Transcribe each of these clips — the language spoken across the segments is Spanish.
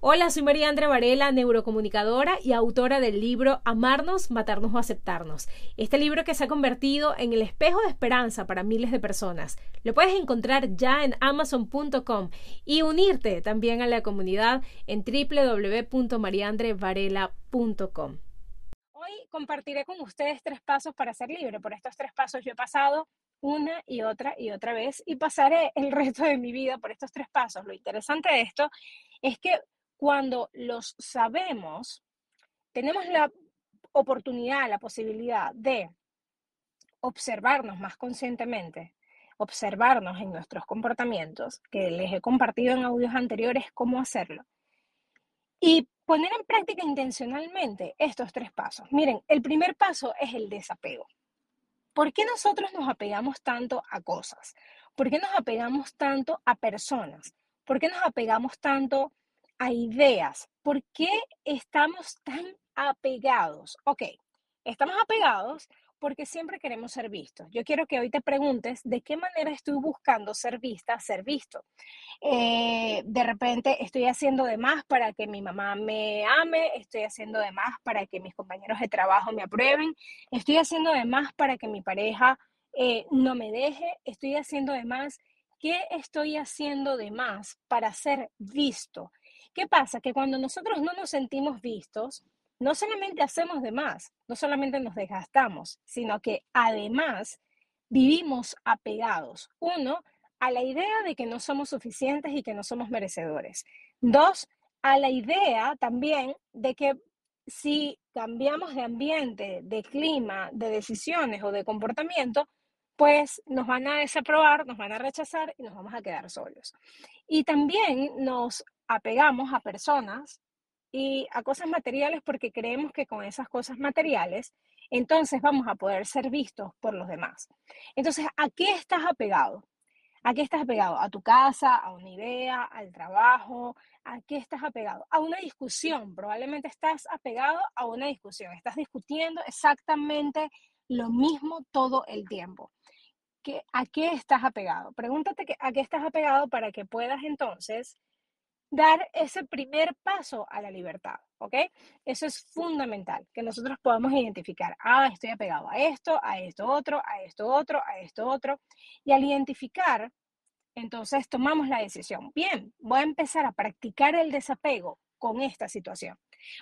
Hola, soy María Andrea Varela, neurocomunicadora y autora del libro Amarnos, Matarnos o Aceptarnos. Este libro que se ha convertido en el espejo de esperanza para miles de personas. Lo puedes encontrar ya en amazon.com y unirte también a la comunidad en www.mariandrevarela.com. Hoy compartiré con ustedes tres pasos para ser libre. Por estos tres pasos yo he pasado una y otra y otra vez y pasaré el resto de mi vida por estos tres pasos. Lo interesante de esto es que cuando los sabemos, tenemos la oportunidad, la posibilidad de observarnos más conscientemente, observarnos en nuestros comportamientos, que les he compartido en audios anteriores cómo hacerlo, y poner en práctica intencionalmente estos tres pasos. Miren, el primer paso es el desapego. ¿Por qué nosotros nos apegamos tanto a cosas? ¿Por qué nos apegamos tanto a personas? ¿Por qué nos apegamos tanto a ideas. ¿Por qué estamos tan apegados? Ok, estamos apegados porque siempre queremos ser vistos. Yo quiero que hoy te preguntes de qué manera estoy buscando ser vista, ser visto. Eh, de repente estoy haciendo de más para que mi mamá me ame, estoy haciendo de más para que mis compañeros de trabajo me aprueben, estoy haciendo de más para que mi pareja eh, no me deje, estoy haciendo de más. ¿Qué estoy haciendo de más para ser visto? ¿Qué pasa? Que cuando nosotros no nos sentimos vistos, no solamente hacemos de más, no solamente nos desgastamos, sino que además vivimos apegados. Uno, a la idea de que no somos suficientes y que no somos merecedores. Dos, a la idea también de que si cambiamos de ambiente, de clima, de decisiones o de comportamiento, pues nos van a desaprobar, nos van a rechazar y nos vamos a quedar solos. Y también nos apegamos a personas y a cosas materiales porque creemos que con esas cosas materiales, entonces vamos a poder ser vistos por los demás. Entonces, ¿a qué estás apegado? ¿A qué estás apegado? ¿A tu casa? ¿A una idea? ¿Al trabajo? ¿A qué estás apegado? A una discusión. Probablemente estás apegado a una discusión. Estás discutiendo exactamente lo mismo todo el tiempo. ¿A qué estás apegado? Pregúntate a qué estás apegado para que puedas entonces dar ese primer paso a la libertad, ¿ok? Eso es fundamental, que nosotros podamos identificar, ah, estoy apegado a esto, a esto otro, a esto otro, a esto otro, y al identificar, entonces tomamos la decisión, bien, voy a empezar a practicar el desapego con esta situación.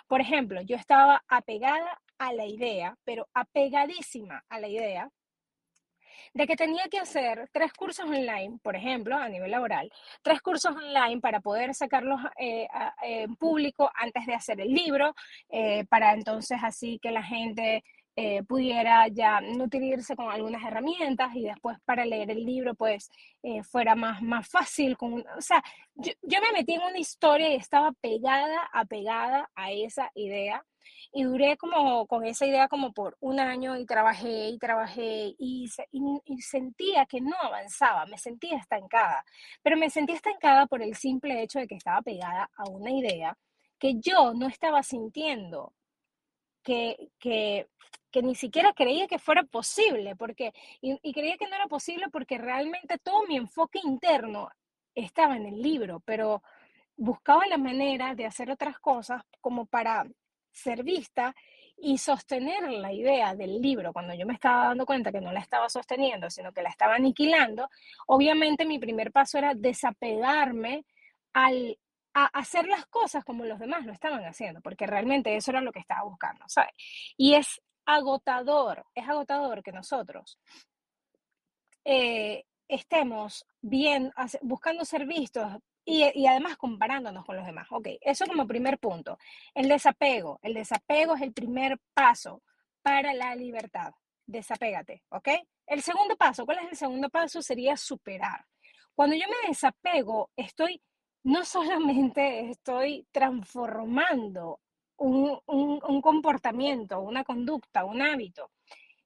Por ejemplo, yo estaba apegada a la idea, pero apegadísima a la idea de que tenía que hacer tres cursos online, por ejemplo, a nivel laboral, tres cursos online para poder sacarlos eh, en público antes de hacer el libro, eh, para entonces así que la gente eh, pudiera ya nutrirse con algunas herramientas y después para leer el libro pues fuera más, más fácil. Con, o sea, yo, yo, me metí en una historia y estaba pegada, apegada a esa idea y duré como con esa idea como por un año y trabajé y trabajé y, y, sentía que no avanzaba, me sentía estancada, pero me sentía estancada por el simple hecho de que estaba pegada a una idea que yo no estaba sintiendo, que, que, que ni siquiera creía que fuera posible, porque, y, y creía que no era posible porque realmente todo mi enfoque interno estaba en el libro, pero buscaba la manera de hacer otras cosas como para ser vista y sostener la idea del libro. Cuando yo me estaba dando cuenta que no la estaba sosteniendo, sino que la estaba aniquilando, obviamente mi primer paso era desapegarme al, a hacer las cosas como los demás lo estaban haciendo, porque realmente eso era lo que estaba buscando, ¿sabes? Y es agotador, es agotador que nosotros eh, estemos bien, buscando ser vistos, y, además comparándonos con los demás. Ok, eso como primer punto. El desapego. El desapego es el primer paso para la libertad. Desapégate, ¿ok? El segundo paso, ¿cuál es el segundo paso? Sería superar. Cuando yo me desapego, estoy, no solamente estoy transformando un, un comportamiento, una conducta, un hábito,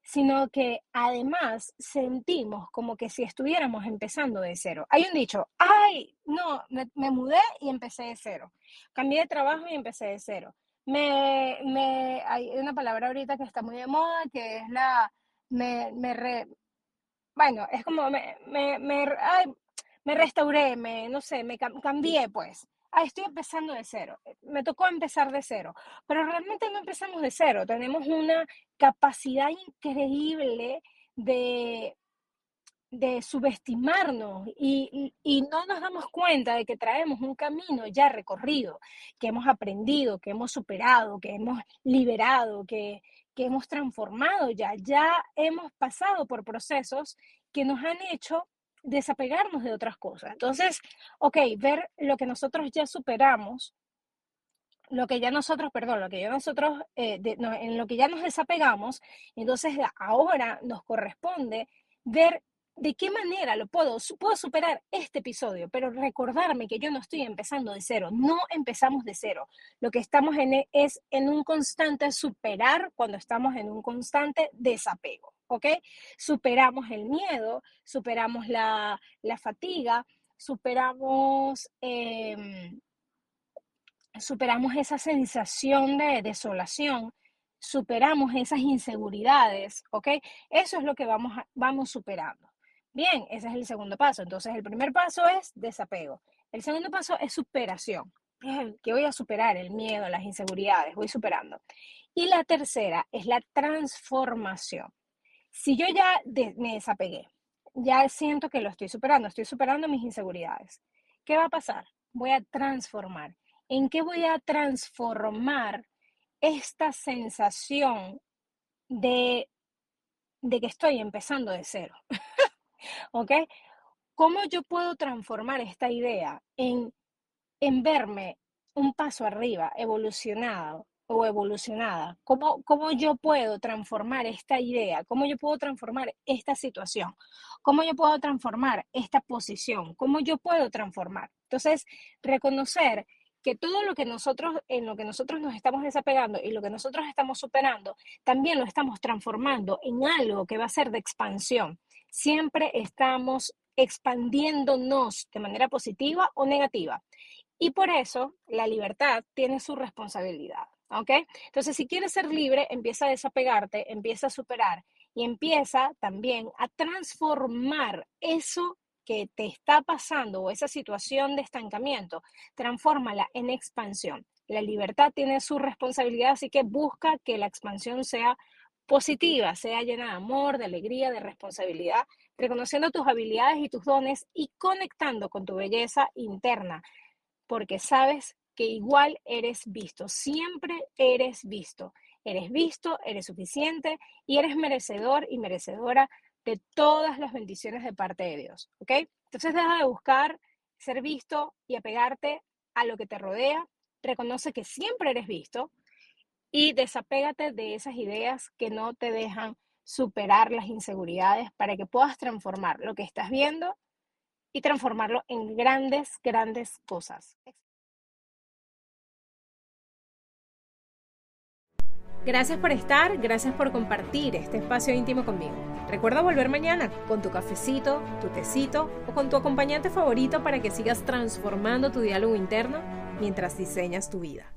sino que además sentimos como que si estuviéramos empezando de cero. Hay un dicho, ay, no, me, mudé y empecé de cero. Cambié de trabajo y empecé de cero. Me, me, hay una palabra ahorita que está muy de moda, que es la, me, me re, bueno, es como, me, me, me, me restauré, me, no sé, me cambié pues. Ah, estoy empezando de cero, eh, me tocó empezar de cero, pero realmente no empezamos de cero, tenemos una capacidad increíble de, de subestimarnos y, y, no nos damos cuenta de que traemos un camino ya recorrido, que hemos aprendido, que hemos superado, que hemos liberado, que, que hemos transformado ya, ya hemos pasado por procesos que nos han hecho desapegarnos de otras cosas. Entonces, ok, ver lo que nosotros ya superamos, lo que ya nosotros, perdón, lo que ya nosotros, eh, en lo que ya nos desapegamos, entonces ahora nos corresponde ver de qué manera lo puedo, puedo superar este episodio, pero recordarme que yo no estoy empezando de cero, no empezamos de cero. Lo que estamos en e, es en un constante superar cuando estamos en un constante desapego. ¿ok? Superamos el miedo, superamos la, fatiga, superamos, em, superamos esa sensación de desolación, superamos esas inseguridades, ¿ok? Eso es lo que vamos, vamos superando. Bien, ese es el segundo paso. Entonces, el primer paso es desapego. El segundo paso es superación. que voy a superar el miedo, las inseguridades, voy superando. Y la tercera es la transformación. Si yo ya me desapegué, ya siento que lo estoy superando, estoy superando mis inseguridades, ¿qué va a pasar? Voy a transformar. ¿En qué voy a transformar esta sensación de, de que estoy empezando de cero? ¿Ok? ¿Cómo yo puedo transformar esta idea en, en verme un paso arriba, evolucionado, o evolucionada? ¿Cómo, ¿Cómo yo puedo transformar esta idea? ¿Cómo yo puedo transformar esta situación? ¿Cómo yo puedo transformar esta posición? ¿Cómo yo puedo transformar? Entonces, reconocer que todo lo que nosotros, en lo que nosotros nos estamos desapegando y lo que nosotros estamos superando, también lo estamos transformando en algo que va a ser de expansión. Siempre estamos expandiéndonos de manera positiva o negativa. Y por eso la libertad tiene su responsabilidad. ¿ok? Entonces, si quieres ser libre, empieza a desapegarte, empieza a superar y empieza también a transformar eso que te está pasando o esa situación de estancamiento, transfórmala en expansión. La libertad tiene su responsabilidad, así que busca que la expansión sea positiva, sea llena de amor, de alegría, de responsabilidad, reconociendo tus habilidades y tus dones y conectando con tu belleza interna, porque sabes que igual eres visto, siempre eres visto. Eres visto, eres suficiente y eres merecedor y merecedora de todas las bendiciones de parte de Dios, ¿ok? Entonces deja de buscar ser visto y apegarte a lo que te rodea, reconoce que siempre eres visto y desapégate de esas ideas que no te dejan superar las inseguridades para que puedas transformar lo que estás viendo y transformarlo en grandes, grandes cosas. Gracias por estar, gracias por compartir este espacio íntimo conmigo. Recuerda volver mañana con tu cafecito, tu tecito o con tu acompañante favorito para que sigas transformando tu diálogo interno mientras diseñas tu vida.